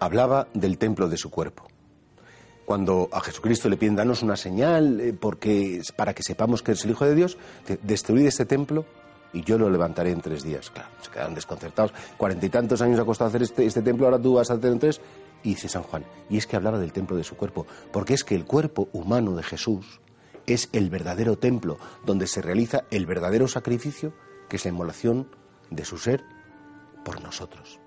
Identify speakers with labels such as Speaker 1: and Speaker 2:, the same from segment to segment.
Speaker 1: hablaba del templo de su cuerpo. Cuando a Jesucristo le piden danos una señal eh, porque, para que sepamos que es el Hijo de Dios, destruid este templo y yo lo levantaré en tres días. Claro, se quedaron desconcertados. Cuarenta y tantos años ha costado hacer este, este templo, ahora tú vas a hacer en tres. Y dice San Juan, y es que hablaba del templo de su cuerpo, porque es que el cuerpo humano de Jesús es el verdadero templo donde se realiza el verdadero sacrificio, que es la inmolación de su ser por nosotros.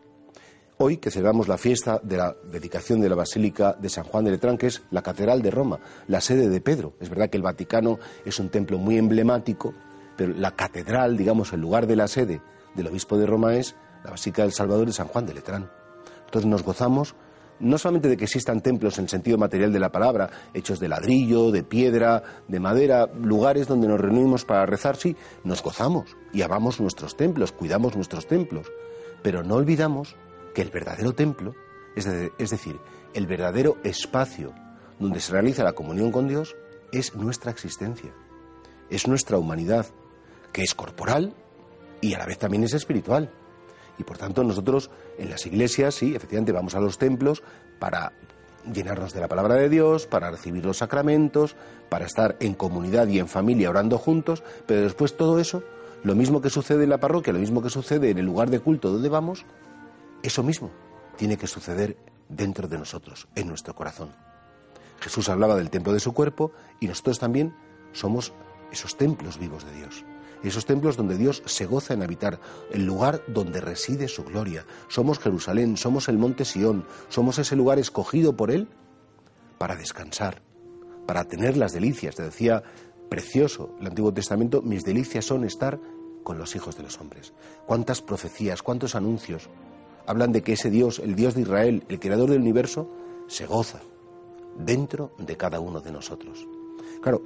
Speaker 1: Hoy que celebramos la fiesta de la dedicación de la Basílica de San Juan de Letrán, que es la Catedral de Roma, la sede de Pedro. Es verdad que el Vaticano es un templo muy emblemático, pero la catedral, digamos, el lugar de la sede del obispo de Roma es la Basílica del Salvador de San Juan de Letrán. Entonces nos gozamos no solamente de que existan templos en el sentido material de la palabra, hechos de ladrillo, de piedra, de madera, lugares donde nos reunimos para rezar, sí, nos gozamos y amamos nuestros templos, cuidamos nuestros templos, pero no olvidamos que el verdadero templo, es, decir, el verdadero espacio donde se realiza la comunión con Dios, es nuestra existencia, es nuestra humanidad, que es corporal y a la vez también es espiritual. Y por tanto nosotros en las iglesias, sí, efectivamente vamos a los templos para llenarnos de la palabra de Dios, para recibir los sacramentos, para estar en comunidad y en familia orando juntos, pero después todo eso, lo mismo que sucede en la parroquia, lo mismo que sucede en el lugar de culto donde vamos, eso mismo tiene que suceder dentro de nosotros, en nuestro corazón. Jesús hablaba del templo de su cuerpo y nosotros también somos esos templos vivos de Dios. Esos templos donde Dios se goza en habitar, el lugar donde reside su gloria. Somos Jerusalén, somos el monte Sión, somos ese lugar escogido por Él para descansar, para tener las delicias. Te decía, precioso el Antiguo Testamento, mis delicias son estar con los hijos de los hombres. Cuántas profecías, cuántos anuncios, hablan de que ese Dios, el Dios de Israel, el creador del universo, se goza dentro de cada uno de nosotros. Claro,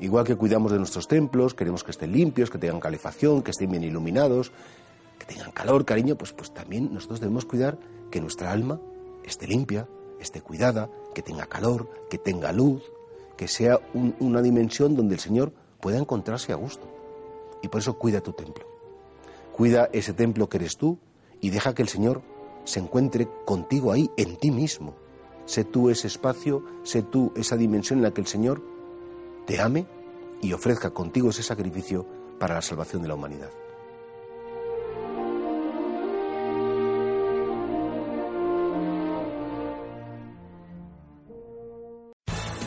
Speaker 1: igual que cuidamos de nuestros templos, queremos que estén limpios, que tengan calefacción, que estén bien iluminados, que tengan calor, cariño, pues, pues también nosotros debemos cuidar que nuestra alma esté limpia, esté cuidada, que tenga calor, que tenga luz, que sea una dimensión donde el Señor pueda encontrarse a gusto. Y por eso cuida tu templo. Cuida ese templo que eres tú, y deja que el Señor se encuentre contigo ahí, en ti mismo. Sé tú ese espacio, sé tú esa dimensión en la que el Señor te ame y ofrezca contigo ese sacrificio para la salvación de la humanidad.